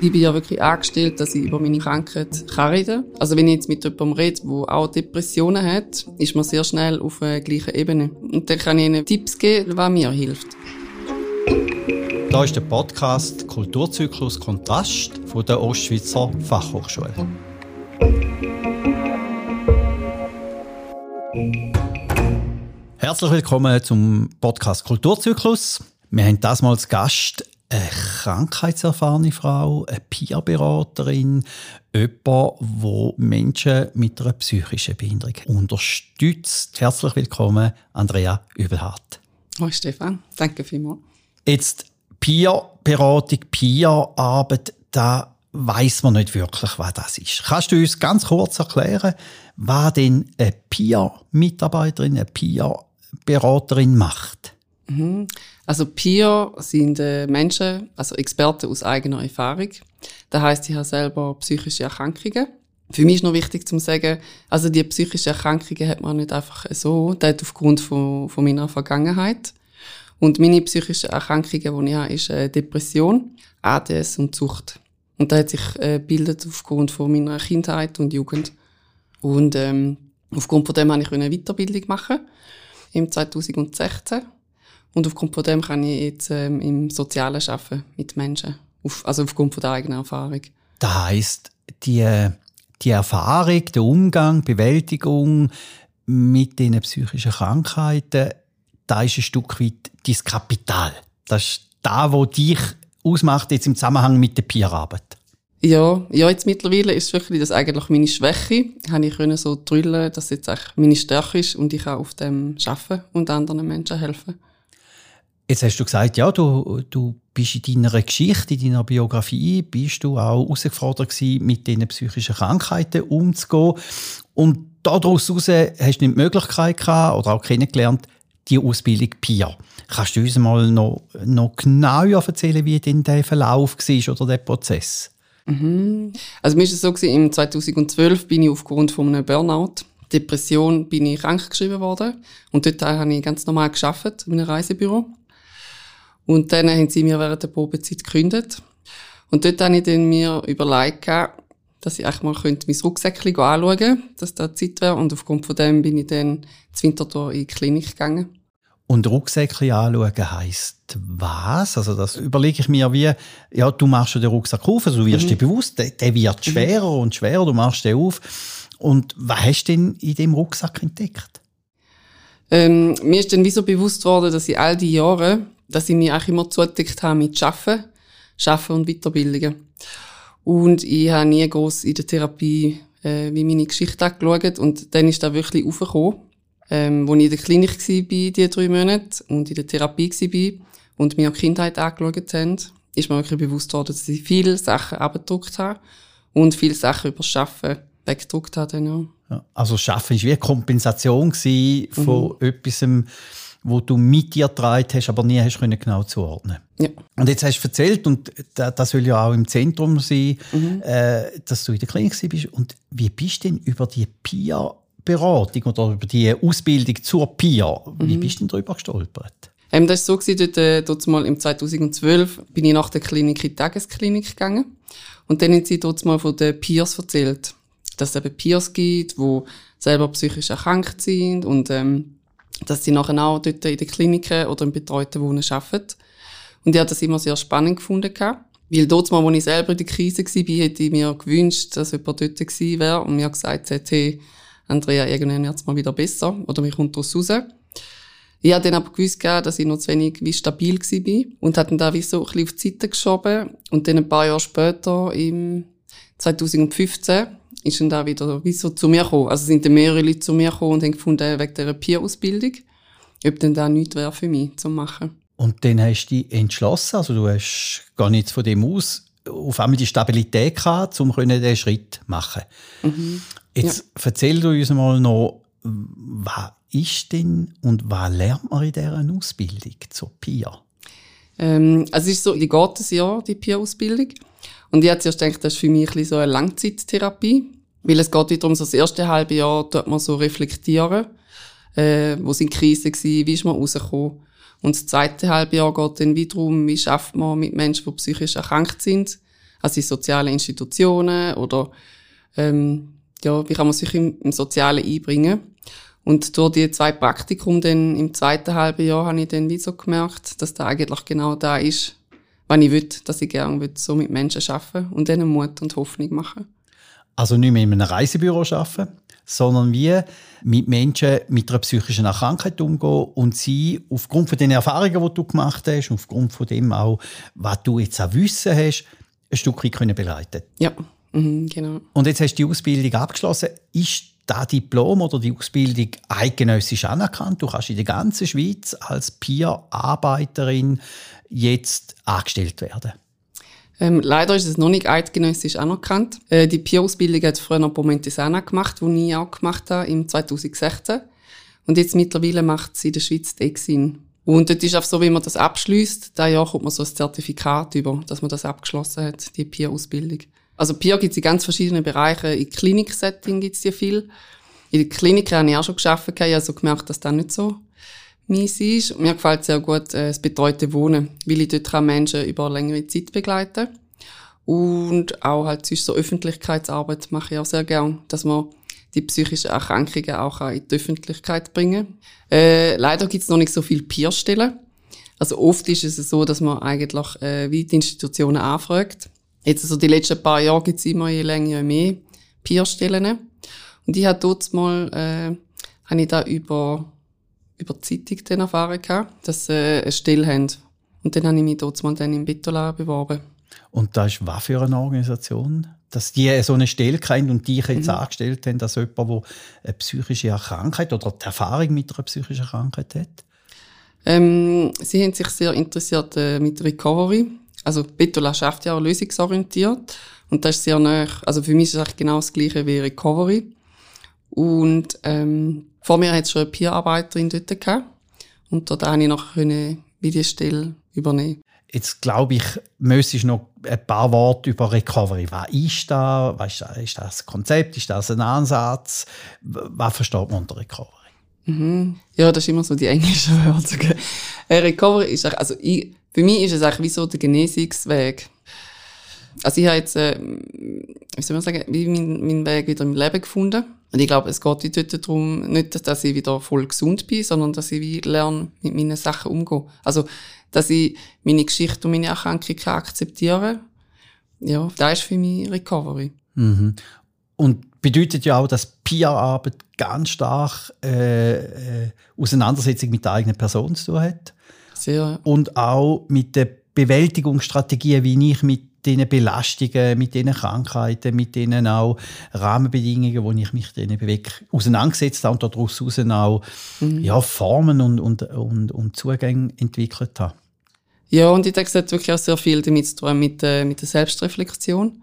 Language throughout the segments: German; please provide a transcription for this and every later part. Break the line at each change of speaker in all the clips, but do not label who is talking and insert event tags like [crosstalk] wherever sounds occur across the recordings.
Ich bin ja wirklich angestellt, dass ich über meine Krankheit kann reden kann. Also wenn ich jetzt mit jemandem rede, der auch Depressionen hat, ist man sehr schnell auf der gleichen Ebene. Und dann kann ich ihnen Tipps geben, was mir hilft.
Da ist der Podcast Kulturzyklus Kontrast von der Ostschweizer Fachhochschule. Herzlich willkommen zum Podcast Kulturzyklus. Wir haben das mal als Gast eine krankheitserfahrene Frau, eine Peerberaterin, jemand, wo Menschen mit einer psychischen Behinderung unterstützt. Herzlich willkommen, Andrea Übelhardt.
Hallo Stefan, danke vielmals.
Jetzt Peerberatung, Peerarbeit, da weiß man nicht wirklich, was das ist. Kannst du uns ganz kurz erklären, was denn eine Peer-Mitarbeiterin, eine Peer-Beraterin macht?
Mhm. Also Peer sind äh, Menschen, also Experten aus eigener Erfahrung. Das heißt, ich habe selber psychische Erkrankungen. Für mich ist noch wichtig zu sagen, also die psychischen Erkrankungen hat man nicht einfach so, das aufgrund von, von meiner Vergangenheit. Und meine psychischen Erkrankungen, die ich habe, ist äh, Depression, ADS und Sucht. Und das hat sich äh, bildet aufgrund von meiner Kindheit und Jugend. Und ähm, aufgrund von dem habe ich eine Weiterbildung machen im 2016 und aufgrund von dem kann ich jetzt ähm, im Sozialen arbeiten mit Menschen. Auf, also aufgrund von der eigenen Erfahrung.
Das heisst, die, die Erfahrung, der Umgang, Bewältigung mit den psychischen Krankheiten, da ist ein Stück weit dein Kapital. Das ist da, wo dich ausmacht jetzt im Zusammenhang mit der Peerarbeit.
Ja, ja, jetzt mittlerweile ist wirklich das eigentlich meine Schwäche. Habe ich können so drüllen, dass jetzt meine Stärke ist und ich kann auf dem arbeiten und anderen Menschen helfen.
Jetzt hast du gesagt, ja, du, du bist in deiner Geschichte, in deiner Biografie, bist du auch herausgefordert gewesen, mit diesen psychischen Krankheiten umzugehen. Und daraus heraus hast du nicht die Möglichkeit gehabt, oder auch kennengelernt, die Ausbildung PIA. Kannst du uns mal noch, noch genauer erzählen, wie denn der Verlauf war oder der Prozess?
Mhm. Also mir ist es so gewesen, im 2012 bin ich aufgrund von einem Burnout Depression bin ich krankgeschrieben worden und dort habe ich ganz normal geschafft in einem Reisebüro und dann haben sie mir während der Probezeit gekündigt. Und dort habe ich dann mir überlegt, dass ich eigentlich mal mein Rucksäckchen anschauen könnte, dass da Zeit wäre. Und aufgrund von dem bin ich dann zu Winterthur in die Klinik gegangen.
Und Rucksäckchen anschauen heisst was? Also das überlege ich mir wie, ja, du machst den Rucksack auf, also du wirst mhm. dir bewusst, der, der wird mhm. schwerer mhm. und schwerer, du machst den auf. Und was hast du denn in dem Rucksack entdeckt?
Ähm, mir ist dann wie so bewusst worden, dass ich all die Jahre dass ich mich auch immer zugedeckt habe mit Schaffen, Schaffen und Weiterbildungen. Und ich habe nie groß in der Therapie äh, wie meine Geschichte angeschaut und dann ist da wirklich aufgekommen, ähm, als ich in der Klinik war, die drei Monate und in der Therapie war und mir auch Kindheit angeschaut haben, ist mir wirklich bewusst worden, dass ich viele Sachen abgedruckt habe und viele Sachen über Schaffen weggedruckt habe. ja.
Ja, also Schaffen war wie eine Kompensation von mhm. etwas, wo du mit dir getragen hast, aber nie hast können genau zuordnen.
Ja.
Und jetzt hast du erzählt, und das soll ja auch im Zentrum sein, mhm. äh, dass du in der Klinik bist. Und wie bist du denn über die PIA-Beratung oder über die Ausbildung zur PIA, wie mhm. bist du denn darüber gestolpert?
Ähm, das war so, dort, äh, dort mal im 2012 bin ich nach der Klinik in die Tagesklinik gegangen. Und dann haben sie dort mal von den Peers erzählt, dass es eben Peers gibt, die selber psychisch erkrankt sind und ähm, dass sie nachher auch dort in den Kliniken oder im betreuten Wohnen arbeiten. Und ich habe das immer sehr spannend gefunden. Weil dort als ich selber in der Krise war, hätte ich mir gewünscht, dass jemand dort gewesen wäre und mir gesagt hat, hey, Andrea, irgendwann wird es mal wieder besser oder mich kommt daraus raus. Ich habe dann aber gewusst, dass ich noch zu wenig wie stabil war und habe dann da wie so ein bisschen auf die Seite geschoben. Und dann ein paar Jahre später, im 2015, ist dann da wieder wie so zu mir gekommen. Also sind dann mehrere Leute zu mir gekommen und haben gefunden, wegen dieser Peer-Ausbildung, ob denn da nichts wäre für mich zu machen.
Und dann hast du dich entschlossen, also du hast gar nichts von dem aus, auf einmal die Stabilität gehabt, um diesen Schritt zu machen. Mhm. Jetzt ja. erzähl du uns mal noch, was ist denn und was lernt man in dieser Ausbildung zur PIA?
Ähm, also es ist so, die geht ein Jahr, die PIA-Ausbildung. Und ich habe zuerst gedacht, das ist für mich ein so eine Langzeittherapie. Weil es geht darum, so das erste halbe Jahr tut man so reflektieren. Äh, wo sind Krisen gewesen, wie ist man rausgekommen. Und das zweite halbe Jahr geht dann wiederum, wie schafft man mit Menschen, die psychisch erkrankt sind, Also in sozialen Institutionen oder ähm, ja, wie kann man sich im, im Sozialen einbringen. Und durch die zwei Praktikum dann im zweiten halben Jahr habe ich dann wie so gemerkt, dass da eigentlich genau da ist, was ich will, dass ich gerne will, so mit Menschen arbeiten und denen Mut und Hoffnung machen.
Also nicht mehr in einem Reisebüro arbeiten, sondern wie mit Menschen mit einer psychischen Krankheit umgehen und sie aufgrund von den Erfahrungen, die du gemacht hast, aufgrund von dem auch, was du jetzt auch Wissen hast, ein Stück weit können begleiten.
Ja, mhm, genau.
Und jetzt hast du die Ausbildung abgeschlossen. Ist das Diplom oder die Ausbildung eidgenössisch anerkannt? Du kannst in der ganzen Schweiz als Peer-Arbeiterin jetzt angestellt werden.
Ähm, leider ist es noch nicht eidgenössisch anerkannt. Äh, die Peer-Ausbildung hat früher noch Pomentisana gemacht, die ich auch gemacht habe im 2016. Und jetzt mittlerweile macht sie in der Schweiz die Exin. Und dort ist auch so, wie man das abschließt, da Jahr kommt man so ein Zertifikat über, dass man das abgeschlossen hat, die Peer-Ausbildung. Also Peer gibt es in ganz verschiedenen Bereichen. In Kliniksetting gibt es ja viel. In der Klinik habe ich auch schon habe also gemerkt, dass das nicht so meins ist. Mir gefällt sehr gut äh, das betreute Wohnen, weil ich dort kann Menschen über längere Zeit begleiten und auch halt sonst so Öffentlichkeitsarbeit mache ich auch sehr gern, dass man die psychischen Erkrankungen auch in die Öffentlichkeit bringen. Äh, leider gibt es noch nicht so viele Peerstellen. Also oft ist es so, dass man eigentlich äh, wie die Institutionen anfragt. Jetzt also die letzten paar Jahre gibt es immer je länger je mehr Peerstellen. Und ich habe dort mal, äh, habe ich da über über die Zeitung dann erfahren gehabt, dass sie eine Stelle haben. Und dann habe ich mich dort mal dann im Bitola beworben.
Und das ist was für eine Organisation? Dass die so eine Stelle kennt und die jetzt mhm. angestellt haben, dass jemand, der eine psychische Krankheit oder die Erfahrung mit einer psychischen Krankheit hat?
Ähm, sie haben sich sehr interessiert äh, mit Recovery. Also Betola schafft ja auch lösungsorientiert. Und das ist sehr nah. Also für mich ist es eigentlich genau das Gleiche wie Recovery. Und ähm, vor mir hat es schon eine Peer-Arbeiterin dort gehabt. Und dort konnte ich noch eine Videostelle übernehmen.
Jetzt glaube ich, müsstest noch ein paar Worte über Recovery. Was ist das? Was ist das ein Konzept? Ist das ein Ansatz? Was versteht man unter Recovery?
Mhm. Ja, das ist immer so die englische [laughs] Wörter. Äh, Recovery ist also ich, für mich ist es eigentlich wie so der Genesungsweg. Also ich habe jetzt, äh, wie soll man sagen, wie meinen mein Weg wieder im Leben gefunden. Und ich glaube, es geht dort darum, nicht, dass ich wieder voll gesund bin, sondern dass ich wie lerne, mit meinen Sachen umzugehen. Also, dass ich meine Geschichte und meine Erkrankung akzeptieren Ja, das ist für mich Recovery.
Mhm. Und bedeutet ja auch, dass Peer-Arbeit ganz stark äh, äh, Auseinandersetzung mit der eigenen Person zu tun hat.
Sehr.
Und auch mit der Bewältigungsstrategie, wie ich mit diesen Belastungen, mit diesen Krankheiten, mit diesen auch Rahmenbedingungen, wo ich mich denen bewege, auseinandergesetzt habe und daraus auch mhm. ja, Formen und, und, und, und Zugänge entwickelt habe.
Ja, und ich denke, es hat wirklich auch sehr viel damit zu tun mit, äh, mit der Selbstreflexion.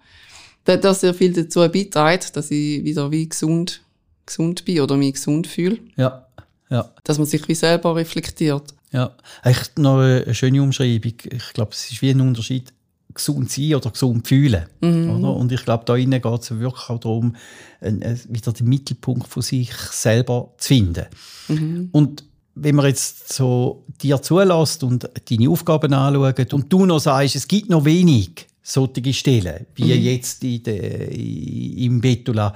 Das hat auch sehr viel dazu beiträgt, dass ich wieder wie gesund, gesund bin oder mich gesund fühle.
Ja, ja.
Dass man sich wie selber reflektiert.
Ja, echt noch eine schöne Umschreibung. Ich glaube, es ist wie ein Unterschied gesund sein oder gesund fühlen. Mhm. Oder? Und ich glaube, da innen geht es wirklich auch darum, wieder den Mittelpunkt von sich selber zu finden. Mhm. Und wenn man jetzt so dir zulässt und deine Aufgaben anschaut und du noch sagst, es gibt noch wenig solche Stellen, wie mhm. jetzt in de, im Betula,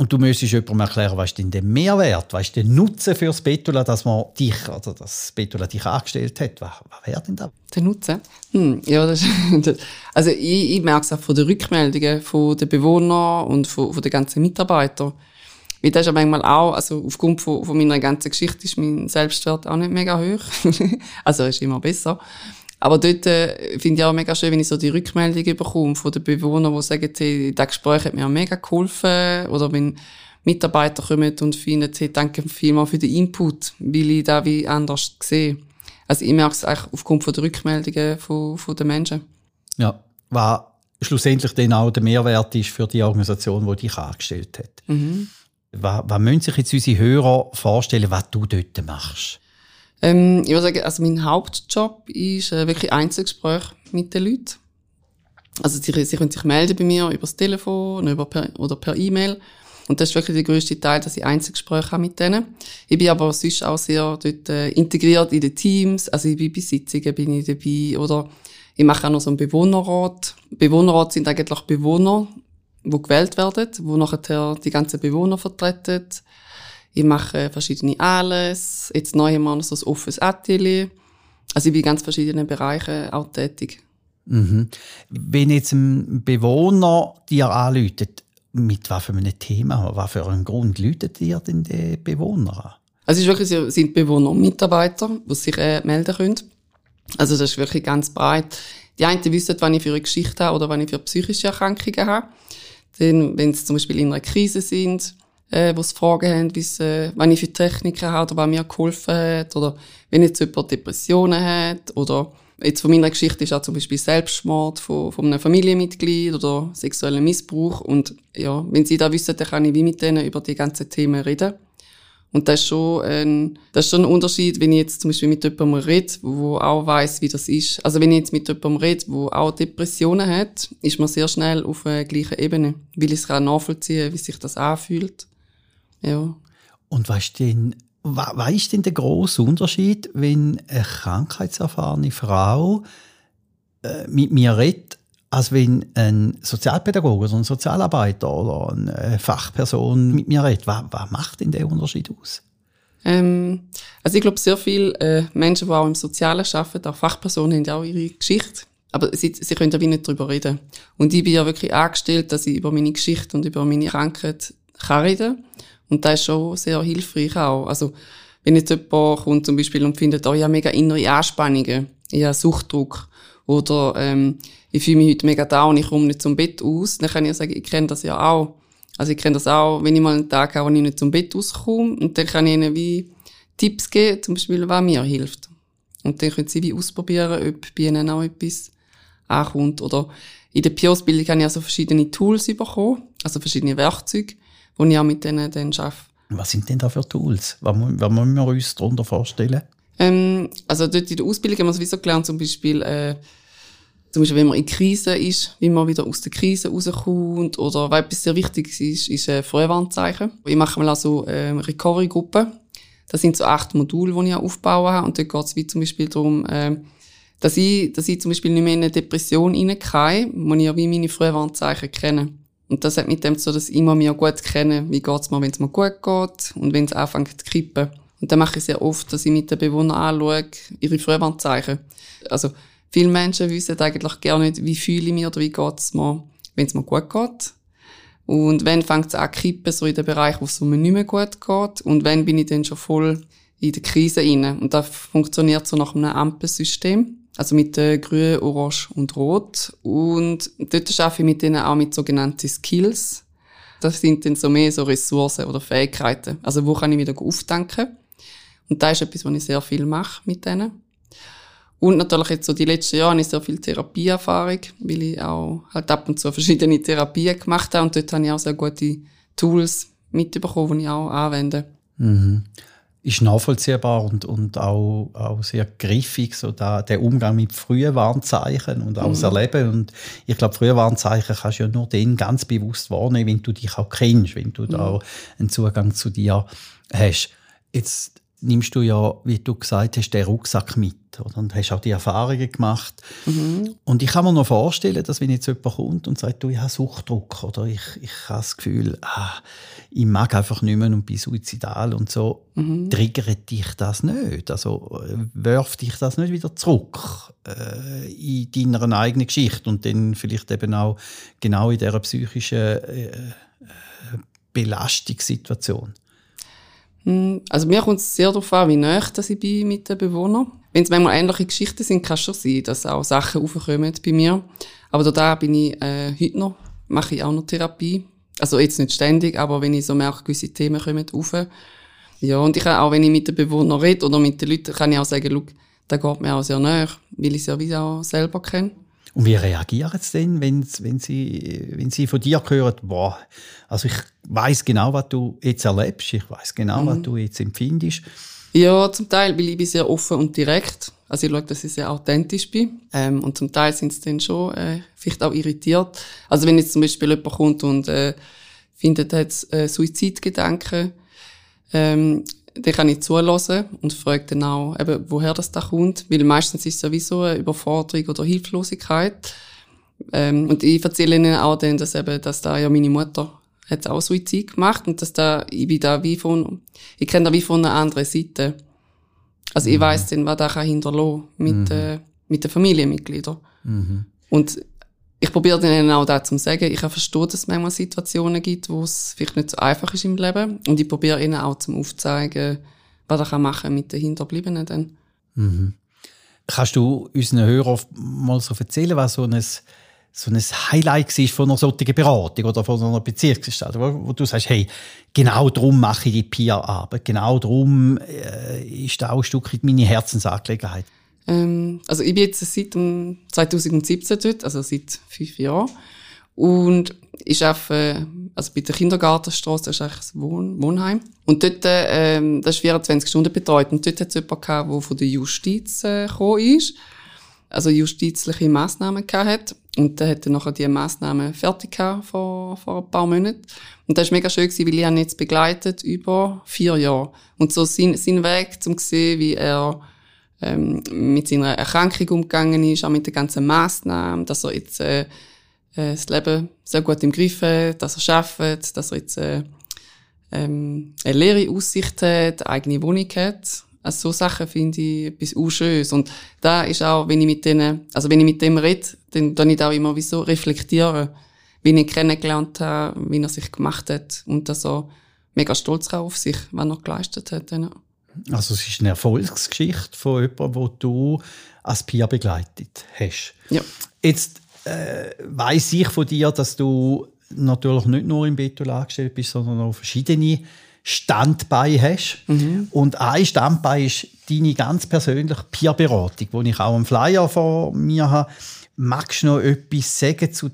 und du müsstest jemandem erklären, was ist denn der Mehrwert, was ist der Nutzen für das Betula, dass man dich, oder das Betula dich angestellt hat. Was, was wäre denn da?
Der Nutzen? Hm, ja, das, das, also ich, ich merke es auch von den Rückmeldungen von den Bewohnern und von, von den ganzen Mitarbeitern. Weil das ist ja manchmal auch, also aufgrund von, von meiner ganzen Geschichte ist mein Selbstwert auch nicht mega hoch. [laughs] also ist immer besser. Aber dort äh, finde ich auch mega schön, wenn ich so die Rückmeldung bekomme von den Bewohnern, die sagen, hey, das Gespräch hat mir auch mega geholfen. Oder wenn Mitarbeiter kommen und finden, hey, danke vielmals für den Input, weil ich da wie anders sehe. Also ich merke es eigentlich aufgrund von der Rückmeldungen von, von den Menschen.
Ja, was schlussendlich dann auch der Mehrwert ist für die Organisation, die dich angestellt hat. Mhm. Was, was müssen sich jetzt unsere Hörer vorstellen, was du dort machst?
Ähm, ich würde sagen, also mein Hauptjob ist äh, wirklich Einzelgespräch mit den Leuten. Also sie, sie können sich melden bei mir über das Telefon über per, oder per E-Mail. Und das ist wirklich der grösste Teil, dass ich Einzelgespräche habe mit denen. Ich bin aber sonst auch sehr dort äh, integriert in den Teams. Also ich bin bei Sitzungen bin ich dabei oder Ich mache auch noch so einen Bewohnerrat. Bewohnerrat sind eigentlich Bewohner, die gewählt werden, wo nachher die ganzen Bewohner vertreten. Ich mache verschiedene Alles. Jetzt neu haben wir noch so ein offenes Atelier. Also ich bin in ganz verschiedenen Bereichen auch tätig.
Mhm. Wenn jetzt ein Bewohner dir anläutet, mit was für einem Thema, was für einem Grund läutet dir denn der Bewohner an?
Also es ist wirklich, es sind Bewohner und Mitarbeiter, die sich äh, melden können. Also das ist wirklich ganz breit. Die einen wissen, was ich für eine Geschichte habe oder was ich für psychische Erkrankungen habe. Dann, wenn sie zum Beispiel in einer Krise sind, äh, sie Fragen haben, wissen, was ich für Techniken habe oder was mir geholfen hat. Oder wenn jetzt jemand Depressionen hat oder Jetzt von meiner Geschichte ist auch zum Beispiel Selbstmord von, von einem Familienmitglied oder sexueller Missbrauch. Und ja, wenn sie da wissen, dann kann ich wie mit denen über die ganzen Themen reden. Und das ist schon ein, das ist schon ein Unterschied, wenn ich jetzt zum Beispiel mit jemandem rede, wo auch weiß, wie das ist. Also wenn ich jetzt mit jemandem rede, wo auch Depressionen hat, ist man sehr schnell auf der gleichen Ebene, weil ich es kann nachvollziehen, wie sich das anfühlt. Ja.
Und weißt du denn, was ist denn der grosse Unterschied, wenn eine krankheitserfahrene Frau äh, mit mir redet, als wenn ein Sozialpädagoge oder ein Sozialarbeiter oder eine Fachperson mit mir redet? Was, was macht denn der Unterschied aus?
Ähm, also ich glaube, sehr viele äh, Menschen, die auch im Sozialen arbeiten, auch Fachpersonen, haben ja auch ihre Geschichte. Aber sie, sie können ja wie nicht darüber reden. Und ich bin ja wirklich angestellt, dass ich über meine Geschichte und über meine Krankheit kann reden und das ist schon sehr hilfreich auch. Also, wenn jetzt jemand kommt zum Beispiel und findet, oh, ich habe mega innere Anspannungen, ich habe Suchtdruck, oder ähm, ich fühle mich heute mega down, ich komme nicht zum Bett aus, dann kann ich sagen, ich kenne das ja auch. Also ich kenne das auch, wenn ich mal einen Tag habe, wo ich nicht zum Bett auskomme, und dann kann ich ihnen wie Tipps geben, zum Beispiel, was mir hilft. Und dann können sie wie ausprobieren, ob bei ihnen auch etwas ankommt. Oder in der Pi-Ausbildung habe ich also verschiedene Tools bekommen, also verschiedene Werkzeuge, und ich auch mit denen dann arbeite.
Was sind denn da für Tools? Was, was müssen wir uns darunter vorstellen?
Ähm, also dort in der Ausbildung haben wir sowieso gelernt, zum Beispiel, äh, zum Beispiel, wenn man in Krise ist, wie man wieder aus der Krise rauskommt. Oder was etwas sehr wichtig ist, ist äh, Frühwarnzeichen. Ich mache mal also äh, Recovery-Gruppen. Das sind so acht Module, die ich aufbauen habe. Und dort geht es wie zum Beispiel darum, äh, dass ich, dass ich zum Beispiel nicht mehr in eine Depression reingehe, wo ich ja wie meine Frühwarnzeichen kenne. Und das hat mit dem zu, dass ich immer mir gut kenne, wie geht's mir, wenn es mir gut geht und wenn es anfängt zu kippen. Und dann mache ich sehr oft, dass ich mit den Bewohnern anschaue, ihre Frühwarnzeichen. Also, viele Menschen wissen eigentlich gar nicht, wie fühle ich mich oder wie geht's mir, wenn es mir gut geht. Und wenn fängt es an zu kippen, so in den Bereich, wo es mir nicht mehr gut geht. Und wenn bin ich dann schon voll in der Krise inne. Und das funktioniert so nach einem Ampelsystem. Also mit äh, Grün, Orange und Rot. Und dort arbeite ich mit denen auch mit sogenannten Skills. Das sind dann so mehr so Ressourcen oder Fähigkeiten. Also wo kann ich wieder auftanken? Und das ist etwas, was ich sehr viel mache mit denen. Und natürlich jetzt so die letzten Jahre habe ich sehr viel Therapieerfahrung, weil ich auch halt ab und zu verschiedene Therapien gemacht habe. Und dort habe ich auch sehr gute Tools mitbekommen, die ich auch anwende.
Mhm ist nachvollziehbar und, und auch, auch sehr griffig, so da, der Umgang mit frühen Warnzeichen und auch mhm. das Erleben. Und ich glaube, frühe Warnzeichen kannst du ja nur den ganz bewusst wahrnehmen, wenn du dich auch kennst, wenn du mhm. da einen Zugang zu dir hast. Jetzt nimmst du ja, wie du gesagt hast, den Rucksack mit oder? und hast auch die Erfahrungen gemacht. Mhm. Und ich kann mir noch vorstellen, dass wenn jetzt jemand kommt und sagt, du, ich habe Suchtdruck oder ich, ich habe das Gefühl, ah, ich mag einfach nicht mehr und bin suizidal und so, mhm. triggert dich das nicht? Also wirft dich das nicht wieder zurück äh, in deiner eigenen Geschichte und dann vielleicht eben auch genau in dieser psychischen äh, äh Belastungssituation?
Hm, also mir kommt es sehr darauf an, wie nah ich bin mit den Bewohnern. Wenn es manchmal ähnliche Geschichten sind, kann es schon sein, dass auch Sachen aufkommen bei mir. Aber da bin ich äh, heute noch, mache ich auch noch Therapie. Also jetzt nicht ständig, aber wenn ich so merke, gewisse Themen kommen auf. Ja, und ich kann auch, wenn ich mit den Bewohnern rede oder mit den Leuten, kann ich auch sagen, schau, da geht mir auch sehr näher, weil ich es ja wie auch selber kenne.
Und wie reagieren sie denn, wenn, wenn, sie, wenn sie von dir hören, boah, also ich weiß genau, was du jetzt erlebst, ich weiß genau, mhm. was du jetzt empfindest.
Ja, zum Teil, weil ich bin sehr offen und direkt. Also ich schaue, dass ich sehr authentisch bin. Ähm, und zum Teil sind sie dann schon äh, vielleicht auch irritiert. Also wenn jetzt zum Beispiel jemand kommt und äh, findet, hat äh, Suizidgedanken, ähm, dann kann ich zulassen und frage dann auch, eben, woher das da kommt. Weil meistens ist es sowieso eine Überforderung oder Hilflosigkeit. Ähm, und ich erzähle ihnen auch dann, dass eben, dass da ja meine Mutter hat auch Suizid gemacht und dass da, ich bin da wie von, ich kenne da wie von einer anderen Seite. Also mhm. ich weiß dann, was da kann hinterlassen mit, mhm. äh, mit den Familienmitgliedern. Mhm. Und ich probiere dann auch da zu sagen, ich verstehe, dass es manchmal Situationen gibt, wo es vielleicht nicht so einfach ist im Leben. Und ich probiere ihnen auch zum aufzeigen, was er machen mit den Hinterbliebenen dann.
Mhm. Kannst du unseren Hörern mal so erzählen, was so ein, so ein Highlight war von einer solchen Beratung oder von einer Beziehungsgestalt, wo, wo, du sagst, hey, genau darum mache ich die PIA-Arbeit, genau darum äh, ist da auch ein Stück meine Herzensangelegenheit.
Ähm, also ich bin jetzt seit 2017 dort, also seit fünf Jahren. Und ich arbeite also bei der Kindergartenstraße, das ist eigentlich ein Wohn Wohnheim. Und dort, ähm, das ist 24 Stunden betreut. Und dort hat es jemanden der von der Justiz äh, gekommen ist. Also justizliche Massnahmen gehabt. Und der hat dann nachher die Massnahmen fertig gehabt vor, vor ein paar Monaten. Und das war mega schön, gewesen, weil ich ihn jetzt begleitet über vier Jahre. Und so sein, sein Weg, um zu sehen, wie er ähm, mit seiner Erkrankung umgegangen ist, auch mit den ganzen Massnahmen, dass er jetzt äh, äh, das Leben sehr gut im Griff hat, dass er schafft, dass er jetzt äh, ähm, eine leere Aussicht hat, eine eigene Wohnung hat. Also so Sachen finde ich etwas unschönes. Und da ist auch, wenn ich mit denen, also wenn ich mit dem rede, dann, dann ich auch immer wie so reflektieren, wie ich ihn kennengelernt habe, wie er sich gemacht hat und dass er mega stolz auf sich, was er geleistet hat. Ja.
Also es ist eine Erfolgsgeschichte von jemandem, wo du als Pia begleitet hast.
Ja.
Jetzt äh, weiß ich von dir, dass du natürlich nicht nur im Beton angestellt bist, sondern auch verschiedene Standbeine hast. Mhm. Und ein Standbein ist deine ganz persönliche Peer-Beratung, die ich auch einen Flyer vor mir habe. Magst du noch etwas sagen zu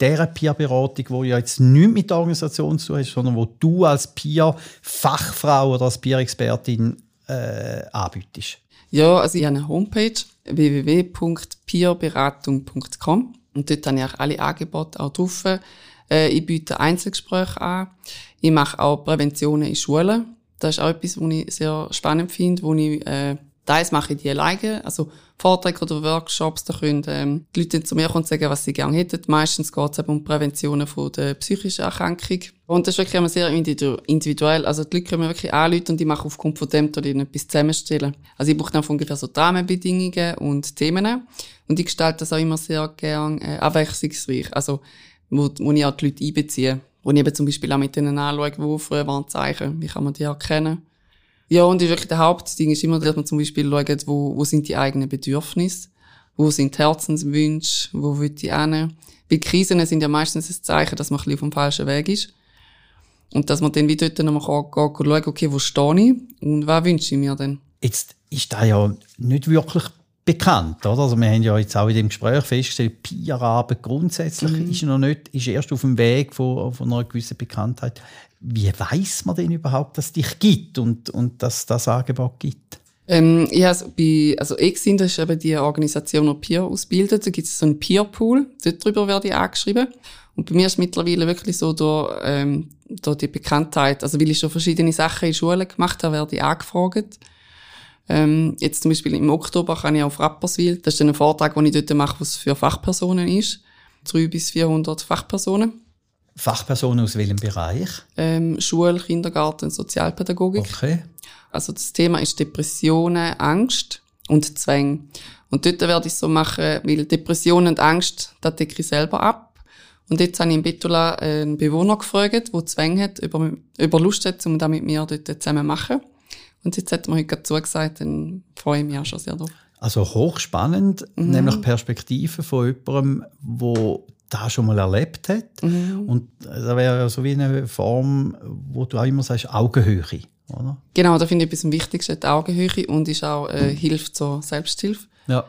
dieser Peer-Beratung, die ja jetzt nicht mit der Organisation zu tun sondern wo du als Peer-Fachfrau oder als Peer-Expertin äh, anbietest?
Ja, also ich habe eine Homepage www.peerberatung.com und dort habe ich auch alle Angebote auch drauf. Äh, ich biete Einzelgespräche an. Ich mache auch Präventionen in Schulen. Das ist auch etwas, was ich sehr spannend finde, wo ich äh, Teils mache ich die alleine, also Vorträge oder Workshops, da können ähm, die Leute zu mir kommen und sagen, was sie gerne hätten. Meistens geht es eben um Präventionen von der psychischen Erkrankung. Und das ist wirklich immer sehr individuell. Also die Leute können mir wirklich anrufen und ich mache aufgrund von dem dort etwas zusammenstellen. Also ich brauche dann ungefähr so Rahmenbedingungen und Themen. Und ich gestalte das auch immer sehr gerne äh, abwechslungsreich. Also wo, wo ich auch die Leute einbeziehe. Wo ich eben zum Beispiel auch mit denen anschaue, wo früher waren Zeichen, wie kann man die erkennen. Ja, und wirklich der Hauptding ist immer, dass man zum Beispiel schaut, wo, wo sind die eigenen Bedürfnisse, wo sind die Herzenswünsche, wo will ich hin. Weil Krisen sind ja meistens ein Zeichen, dass man ein bisschen auf dem falschen Weg ist. Und dass man dann wieder dort nochmal schauen kann, okay, wo stehe ich und was wünsche ich mir denn?
Jetzt ist das ja nicht wirklich bekannt, oder? Also wir haben ja jetzt auch in dem Gespräch festgestellt, Pia-Arbeit grundsätzlich mhm. ist noch nicht, ist erst auf dem Weg von, von einer gewissen Bekanntheit. Wie weiß man denn überhaupt, dass es dich gibt und, und dass das Angebot gibt?
Ähm, ich habe bei, also EXIN, das ist eben die Organisation, die Peer ausbildet. Da gibt es so einen Peer-Pool. Dort drüber werde ich angeschrieben. Und bei mir ist mittlerweile wirklich so durch, ähm, durch die Bekanntheit, also weil ich schon verschiedene Sachen in Schulen gemacht habe, werde ich angefragt. Ähm, jetzt zum Beispiel im Oktober kann ich auf Rapperswil, das ist dann ein Vortrag, den ich dort mache, was für Fachpersonen ist. Drei bis 400 Fachpersonen.
Fachpersonen aus welchem Bereich?
Ähm, Schule, Kindergarten, Sozialpädagogik.
Okay.
Also das Thema ist Depressionen, Angst und Zwänge. Und dort werde ich so machen, weil Depressionen und Angst, das decke ich selber ab. Und jetzt habe ich in Betula einen Bewohner gefragt, der Zwänge hat, über, über Lust hat, um das mit mir dort zusammen zu machen. Und jetzt hat man heute zugesagt, dann freue ich mich auch schon sehr drauf.
Also hochspannend, mhm. nämlich Perspektive von jemandem, der das schon mal erlebt hat. Mhm. Und das wäre ja so wie eine Form, wo du auch immer sagst, Augenhöhe. Oder?
Genau, da finde ich etwas am wichtigsten, die Augenhöhe und ist auch äh, Hilfe zur Selbsthilfe.
Ja.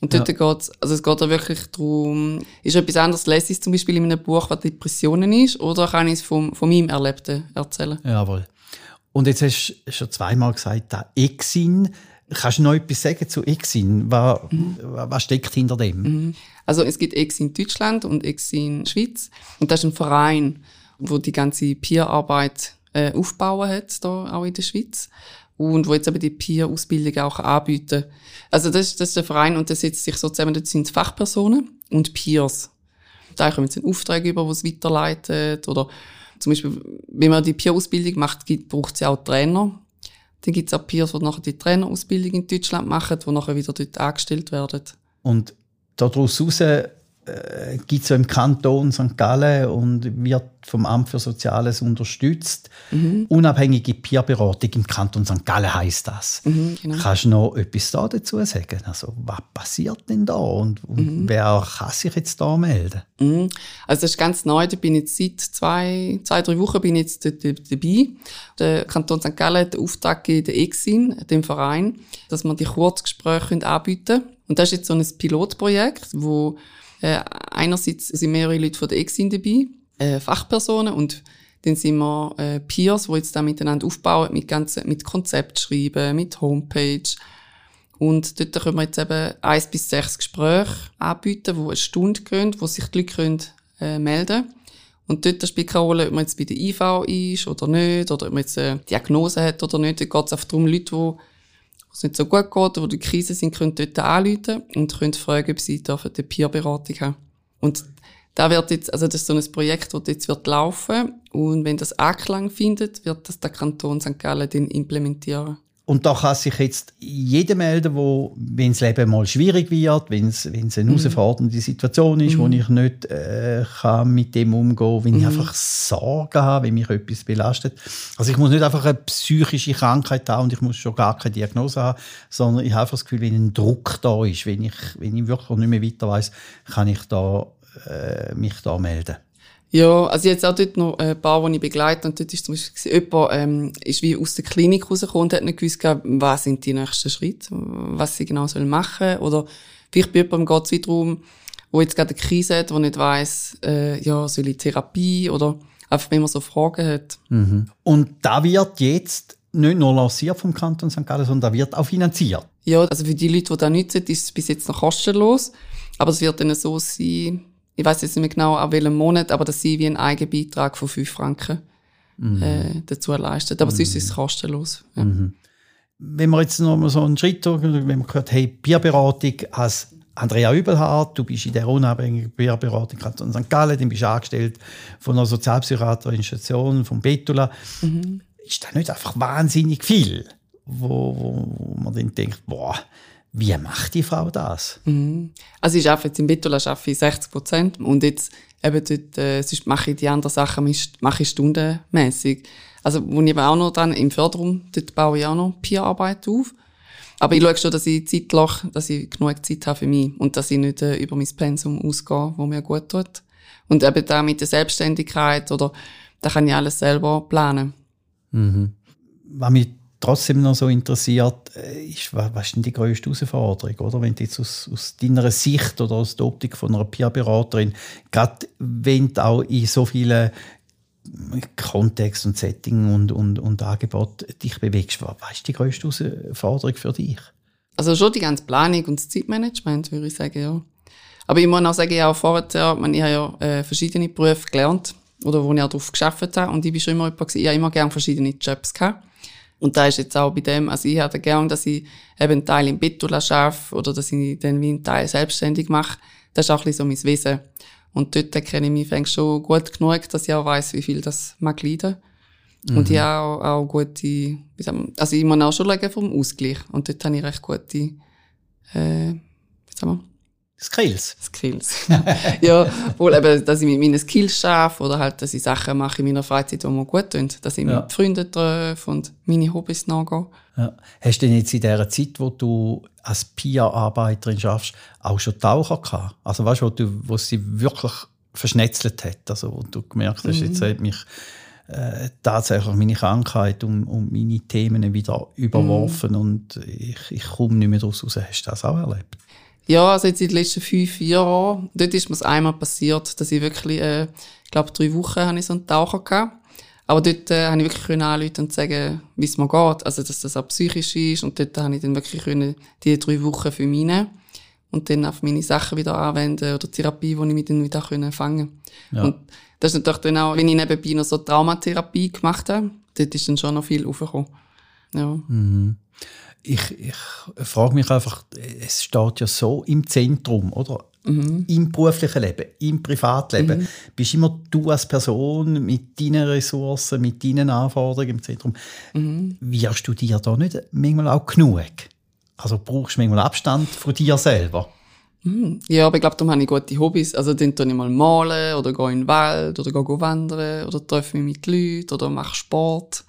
Und dort ja. geht's, also es geht da wirklich darum, ist etwas anderes, lese ich zum Beispiel in einem Buch, was Depressionen ist, oder kann ich es vom, von meinem Erlebten erzählen?
Jawohl. Und jetzt hast du schon zweimal gesagt, der Exin. Kannst du noch etwas sagen zu Exin? Was, mhm. was steckt hinter dem?
Mhm. Also es gibt Exin Deutschland und Exin Schweiz. Und das ist ein Verein, wo die ganze Peer-Arbeit äh, aufbauen hat, da auch in der Schweiz und wo jetzt eben die Peer-Ausbildung auch anbieten Also das, ist, das ist der Verein und der setzt sich so zusammen, das sind Fachpersonen und Peers. Da kommen jetzt einen Auftrag über, der es weiterleitet oder zum Beispiel, wenn man die Peer-Ausbildung macht, braucht es ja auch Trainer. Dann gibt es auch Peers, die nachher die Trainerausbildung in Deutschland machen, die nachher wieder dort angestellt werden.
Und daraus heraus äh, gibt es ja im Kanton St. Gallen und wird vom Amt für Soziales unterstützt. Mhm. Unabhängige Peerberatung im Kanton St. Gallen heißt das. Mhm, genau. Kannst du noch etwas da dazu sagen? Also, was passiert denn da und, und mhm. wer kann sich jetzt da melden?
Mhm. Also, das ist ganz neu. Da bin ich jetzt seit zwei, zwei drei Wochen bin ich jetzt dabei. Der Kanton St. Gallen hat den Auftrag gegeben, der EXIN, dem Verein, dass man die Kurzgespräche anbieten können. Und das ist jetzt so ein Pilotprojekt, wo äh, einerseits sind mehrere Leute von der Exin dabei, äh, Fachpersonen und dann sind wir äh, Peers, die jetzt da miteinander aufbauen, mit, ganzen, mit Konzept schreiben, mit Homepage. Und dort können wir jetzt eben eins bis sechs Gespräche anbieten, die eine Stunde gehen, wo sich die Leute können, äh, melden Und dort spielt keine Rolle, ob man jetzt bei der IV ist oder nicht, oder ob man jetzt eine Diagnose hat oder nicht. Dort geht es einfach darum, Leute, die es nicht so gut geht, wo die Krise sind, können dort anrufen und können fragen, ob sie dürfen eine Peer-Beratung haben. Und da wird jetzt, also das ist so ein Projekt, das jetzt wird laufen und wenn das Anklang findet, wird das der Kanton St. Gallen dann implementieren.
Und da kann sich jetzt jeder melden, wo, wenn das Leben mal schwierig wird, wenn es, wenn es eine mhm. herausfordernde Situation ist, mhm. wo ich nicht äh, kann mit dem umgehen wenn mhm. ich einfach Sorgen habe, wenn mich etwas belastet. Also ich muss nicht einfach eine psychische Krankheit haben und ich muss schon gar keine Diagnose haben, sondern ich habe einfach das Gefühl, wenn ein Druck da ist, wenn ich, wenn ich wirklich nicht mehr weiter weiß, kann ich da, äh, mich da melden.
Ja, also jetzt auch dort noch ein paar, die ich begleite. Und dort ist zum Beispiel jemand, ähm, ist wie aus der Klinik rausgekommen und hat nicht gewusst, was sind die nächsten Schritte, was sie genau sollen machen Oder vielleicht bei jemandem geht es wieder um, wo jetzt gerade eine Krise hat, wo nicht weiss, äh, ja, soll ich Therapie oder einfach, wenn man so Fragen hat.
Mhm. Und da wird jetzt nicht nur lanciert vom Kanton St. Gallen, sondern da wird auch finanziert.
Ja, also für die Leute, die da nützen, ist es bis jetzt noch kostenlos. Aber es wird dann so sein, ich weiß jetzt nicht mehr genau, an welchem Monat, aber dass sie wie einen Eigenbeitrag von 5 Franken mhm. äh, dazu leistet. Aber mhm. sonst ist es kostenlos. Ja. Mhm.
Wenn wir jetzt noch mal so einen Schritt, wenn wir gehört hey, Bierberatung als Andrea Übelhardt, du bist in der unabhängigen Bierberatung Kanton St. Gallen, du bist angestellt von einer sozialpsychiatrischen Station, von Betula. Mhm. Ist das nicht einfach wahnsinnig viel, wo, wo man dann denkt, boah, wie macht die Frau das?
Mhm. Also ich arbeite jetzt in Bittola arbeite ich 60 Prozent und jetzt eben dort, äh, sonst mache ich die anderen Sachen mache ich stundenmäßig. Also wo ich eben auch noch dann im Förderung, dort baue ich auch noch Peerarbeit auf. Aber ich schaue schon, dass ich zeitlich, dass ich genug Zeit habe für mich und dass ich nicht äh, über mein Pensum ausgehe, wo mir gut tut. Und eben da mit der Selbstständigkeit oder da kann ich alles selber planen.
Mhm. Was mich trotzdem noch so interessiert, äh, ist, was ist denn die größte Herausforderung, oder? Wenn du jetzt aus, aus deiner Sicht oder aus der Optik von einer Peer-Beraterin, gerade wenn du auch in so vielen Kontext und Setting und, und, und Angebot dich bewegst, was ist die größte Herausforderung für dich?
Also schon die ganze Planung und das Zeitmanagement, würde ich sagen, ja. Aber ich muss auch sagen, ja, vorher, ich habe ja äh, verschiedene Berufe gelernt, oder wo ich auch darauf geschafft habe, und ich bin schon immer jemand, ich habe immer gerne verschiedene Jobs gehabt. Und da ist jetzt auch bei dem, also ich hätte gern, dass ich eben einen Teil im Bettula schaffe oder dass ich dann wie einen Teil selbstständig mache. Das ist auch ein bisschen so mein Wesen. Und dort kenne ich mich fängt schon gut genug, dass ich auch weiss, wie viel das mag leiden. Mhm. Und ich habe auch, auch gute, also ich muss auch schon vom Ausgleich. Und dort habe ich recht gute, äh, wie sagen wir,
Skills.
Skills. ja, wohl eben, dass ich mit meinen Skills schaffe oder halt, dass ich Sachen mache in meiner Freizeit, die mir gut tun. Dass ich ja. mit Freunden treffe und meine Hobbys nachgehe.
Ja. Hast du denn jetzt in dieser Zeit, wo du als PIA-Arbeiterin schaffst, auch schon Taucher gehabt? Also weißt du, wo, du, wo sie wirklich verschnetzelt hat? Also wo du gemerkt hast, mhm. jetzt hat mich äh, tatsächlich meine Krankheit und, und meine Themen wieder überworfen mhm. und ich, ich komme nicht mehr daraus raus. Hast du das auch erlebt?
Ja, also jetzt in den letzten fünf Jahren, dort ist mir es einmal passiert, dass ich wirklich, äh, ich glaube, drei Wochen habe ich so einen Taucher gehabt. Aber dort äh, habe ich wirklich können anrufen und sagen, wie es mir geht. Also, dass das auch psychisch ist. Und dort habe ich dann wirklich können die drei Wochen für mich nehmen und dann auf meine Sachen wieder anwenden oder Therapie, wo ich mich dann wieder können fangen ja. Und das ist natürlich dann auch, wenn ich nebenbei noch so Traumatherapie gemacht habe, dort ist dann schon noch viel aufgekommen. Ja.
Mhm. Ich, ich frage mich einfach, es steht ja so im Zentrum, oder? Mhm. Im beruflichen Leben, im Privatleben. Mhm. Bist immer du als Person mit deinen Ressourcen, mit deinen Anforderungen im Zentrum. Mhm. Wirst du dir da nicht manchmal auch genug? Also brauchst du manchmal Abstand von dir selber?
Mhm. Ja, aber ich glaube, da habe ich gute Hobbys. Also dann tue ich mal malen oder gehe in den Wald oder gehe wandern oder treffe mich mit Leuten oder mache Sport.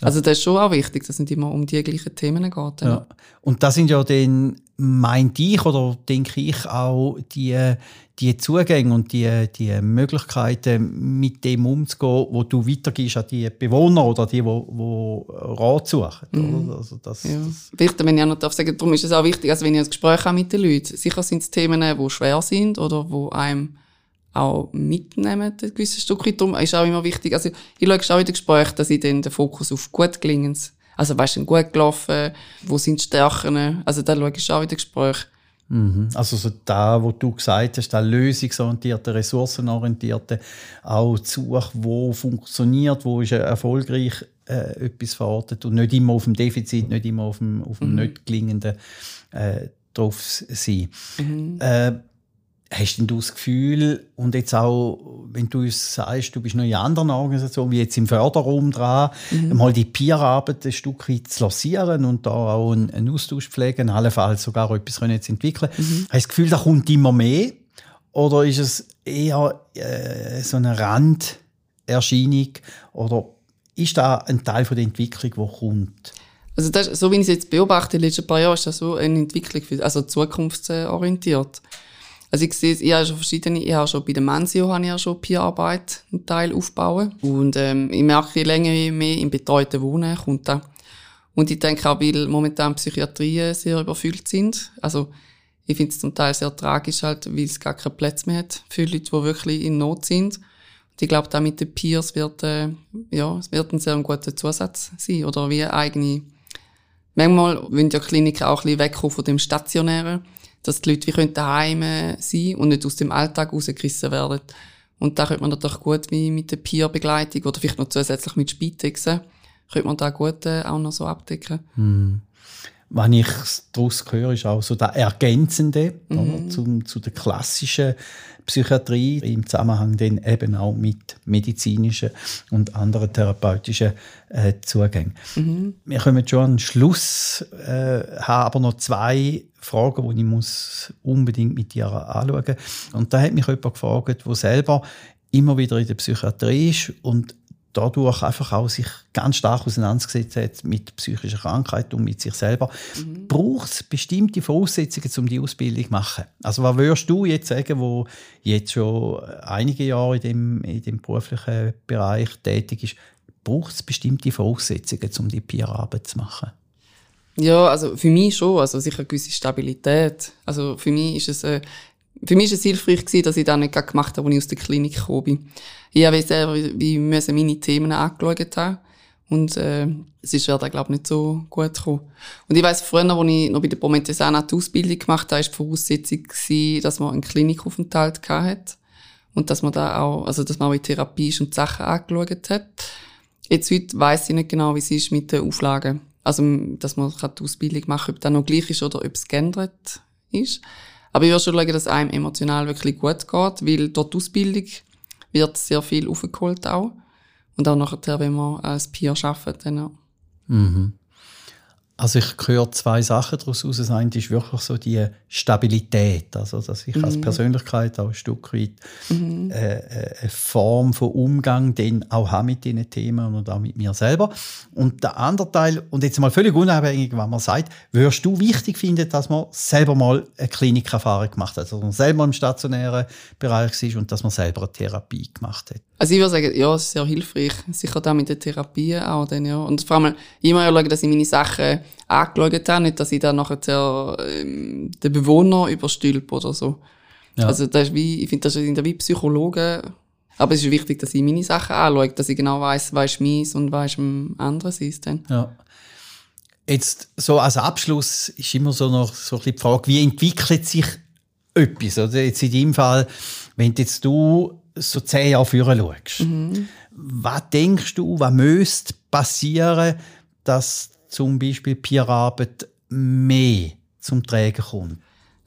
Ja. Also das ist schon auch wichtig, dass es nicht immer um die gleichen Themen geht. Ja.
ja. Und das sind ja dann, meint ich oder denke ich auch, die, die Zugänge und die, die Möglichkeiten, mit dem umzugehen, wo du weitergibst an die Bewohner oder die, die, die Rat suchen. Mhm.
Also das, ja. das Wichtig, wenn ich auch noch darf sagen, darum ist es auch wichtig, also wenn ich ein Gespräch habe mit den Leuten, sicher sind es Themen, die schwer sind oder wo einem auch mitnehmen, ein gewisses Stück weit. Darum ist auch immer wichtig, also ich schaue auch in den Gesprächen, dass ich dann den Fokus auf gut gelingens, also weißt du, gut gelaufen, wo sind die Stärken, also da schaue ich auch in den Gesprächen.
Mhm. Also so da, wo du gesagt hast, der lösungsorientierte, ressourcenorientierte, auch Such, wo funktioniert, wo ist erfolgreich äh, etwas verortet und nicht immer auf dem Defizit, nicht immer auf dem, auf dem mhm. nicht gelingenden äh, drauf sein. Mhm. Äh, Hast denn du das Gefühl, und jetzt auch, wenn du uns sagst, du bist noch in anderen Organisationen, wie jetzt im Förderraum dran, mhm. mal die Peerarbeit ein Stück weit zu lancieren und da auch einen, Austausch pflegen, allenfalls sogar etwas können zu entwickeln. Mhm. Hast du das Gefühl, da kommt immer mehr? Oder ist es eher äh, so eine Randerscheinung? Oder ist da ein Teil von der Entwicklung, die kommt?
Also das, so wie ich es jetzt beobachte, in den letzten paar Jahren, ist das so eine Entwicklung, also zukunftsorientiert. Also ich sehe, ich habe schon verschiedene, ich habe schon bei der Mansio habe ich ja schon Peerarbeit einen Teil aufbauen. Und ähm, ich merke, je länger je mehr im betreuten Wohnen kommt da. Und ich denke auch, weil momentan Psychiatrien sehr überfüllt sind. Also ich finde es zum Teil sehr tragisch, halt, weil es gar keinen Platz mehr hat für Leute, die wirklich in Not sind. Und ich glaube, da mit den Peers wird, äh, ja, es wird ein sehr guter Zusatz sein. Oder wie eigene, manchmal wollen ja Kliniken auch ein bisschen wegkommen von dem Stationären dass die Leute wie daheim sein und nicht aus dem Alltag rausgerissen werden. Und da könnte man natürlich gut wie mit der Peer-Begleitung oder vielleicht noch zusätzlich mit Spitexen, könnte man da gut äh, auch noch so abdecken.
Hm was ich daraus höre, ist auch so der Ergänzende mhm. zu, zu der klassischen Psychiatrie im Zusammenhang dann eben auch mit medizinischen und anderen therapeutischen äh, Zugängen. Mhm. Wir kommen schon an den Schluss, äh, haben aber noch zwei Fragen, die ich muss unbedingt mit dir anschauen muss. Und da hat mich jemand gefragt, der selber immer wieder in der Psychiatrie ist und dadurch einfach auch sich ganz stark auseinandergesetzt hat mit psychischer Krankheit und mit sich selber, mhm. braucht es bestimmte Voraussetzungen, um die Ausbildung zu machen. Also was würdest du jetzt sagen, wo jetzt schon einige Jahre in dem, in dem beruflichen Bereich tätig ist, braucht es bestimmte Voraussetzungen, um die Peer-Arbeit zu machen?
Ja, also für mich schon, also sicher eine gewisse Stabilität. Also für mich ist es äh, für mich war es hilfreich, dass ich das nicht gemacht habe, als ich aus der Klinik gekommen bin. Ich habe selber wie müssen meine Themen angeschaut haben. Und äh, es ist ja, glaube ich, nicht so gut gekommen. Und ich weiss, früher, als ich noch bei der Prometesana die Ausbildung gemacht habe, war die Voraussetzung, dass man einen Klinikaufenthalt hatte. Und dass man da auch, also dass man auch in Therapie und Sachen angeschaut hat. Jetzt heute weiss ich nicht genau, wie es ist mit den Auflagen. Also, dass man die Ausbildung machen kann, ob das noch gleich ist oder ob es geändert ist. Aber ich würde schon schauen, dass einem emotional wirklich gut geht, weil dort die Ausbildung wird sehr viel aufgeholt auch. Und auch nachher, wenn man als Peer arbeitet, dann auch.
Mhm. Also ich höre zwei Sachen daraus aus. Das eine ist wirklich so die Stabilität, also dass ich mhm. als Persönlichkeit auch ein Stück weit mhm. äh, äh, eine Form von Umgang den auch habe mit diesen Themen und auch mit mir selber. Und der andere Teil, und jetzt mal völlig unabhängig, was man sagt, würdest du wichtig finden, dass man selber mal eine Klinikerfahrung gemacht hat, also dass man selber im stationären Bereich ist und dass man selber eine Therapie gemacht hat?
Also ich würde sagen, ja, es ist sehr hilfreich. Sicher da mit der Therapie auch dann, ja. Und vor allem immer schauen, dass ich meine Sachen angeschaut habe, nicht, dass ich dann nachher der, ähm, den Bewohner überstülpe oder so. Ja. Also das ist wie, ich finde, das sind wie Psychologen. Aber es ist wichtig, dass ich meine Sachen anschaue, dass ich genau weiß, was ist meins und was ist dem anderen ist dann.
Ja. Jetzt, so als Abschluss ist immer so noch so ein bisschen die Frage, wie entwickelt sich etwas? Oder jetzt in deinem Fall, wenn jetzt du so zehn Jahre früher schaust, mhm. was denkst du, was müsste passieren, dass zum Beispiel Peerarbeit mehr zum Tragen kommt?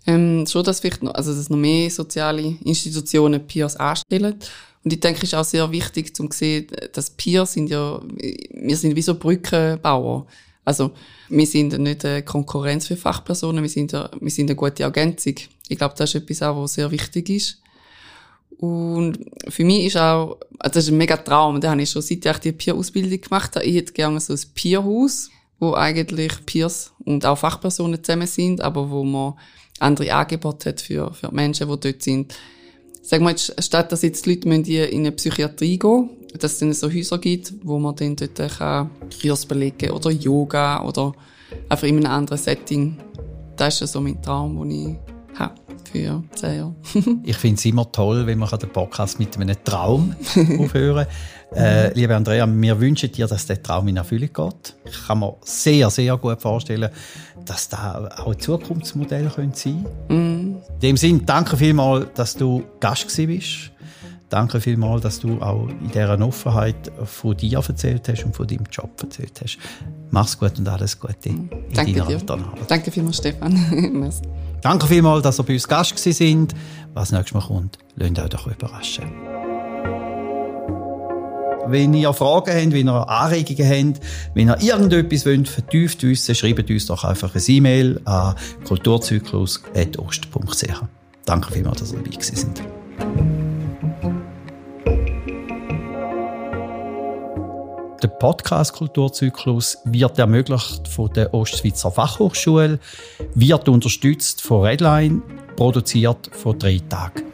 Ähm, schon, dass vielleicht noch, also dass noch mehr soziale Institutionen Peers anstellen. Und ich denke, es ist auch sehr wichtig, zu sehen, dass Peers sind ja, wir sind wie so Brückenbauer. Also, wir sind nicht eine Konkurrenz für Fachpersonen, wir sind, ja, wir sind eine gute Ergänzung. Ich glaube, das ist etwas auch, was sehr wichtig ist. Und für mich ist auch, also das ist ein mega Traum, da habe ich schon seit ich die Peer-Ausbildung gemacht habe. Ich hätte gerne so ein Peerhaus, wo eigentlich Peers und auch Fachpersonen zusammen sind, aber wo man andere Angebote hat für, für Menschen, die dort sind. Sagen wir jetzt, statt dass jetzt die Leute in eine Psychiatrie gehen, dass es dann so Häuser gibt, wo man dann dort kann Kurs belegen oder Yoga oder einfach in einem anderen Setting. Das ist so mein Traum, den ich habe für zehn Jahre. [laughs]
ich finde es immer toll, wenn man den Podcast mit einem Traum aufhören äh, Liebe Andrea, wir wünschen dir, dass der Traum in Erfüllung geht. Ich kann mir sehr, sehr gut vorstellen, dass da auch ein Zukunftsmodell sein könnte. Mm. In dem Sinne, danke vielmals, dass du Gast bist. Danke vielmals, dass du auch in dieser Offenheit von dir erzählt hast und von deinem Job erzählt hast. Mach's gut und alles Gute in
Danke deiner dir. Danke vielmals, Stefan. [laughs]
Danke vielmals, dass ihr bei uns Gast sind. Was nächstes Mal kommt, lasst euch doch überraschen. Wenn ihr Fragen habt, wenn ihr Anregungen habt, wenn ihr irgendetwas wollt, vertieft wissen, schreibt uns doch einfach eine E-Mail an kulturzyklus.ost.ch. Danke vielmals, dass ihr dabei sind. Der Podcast Kulturzyklus wird ermöglicht von der Ostschweizer Fachhochschule, wird unterstützt von Redline, produziert von drei Tagen.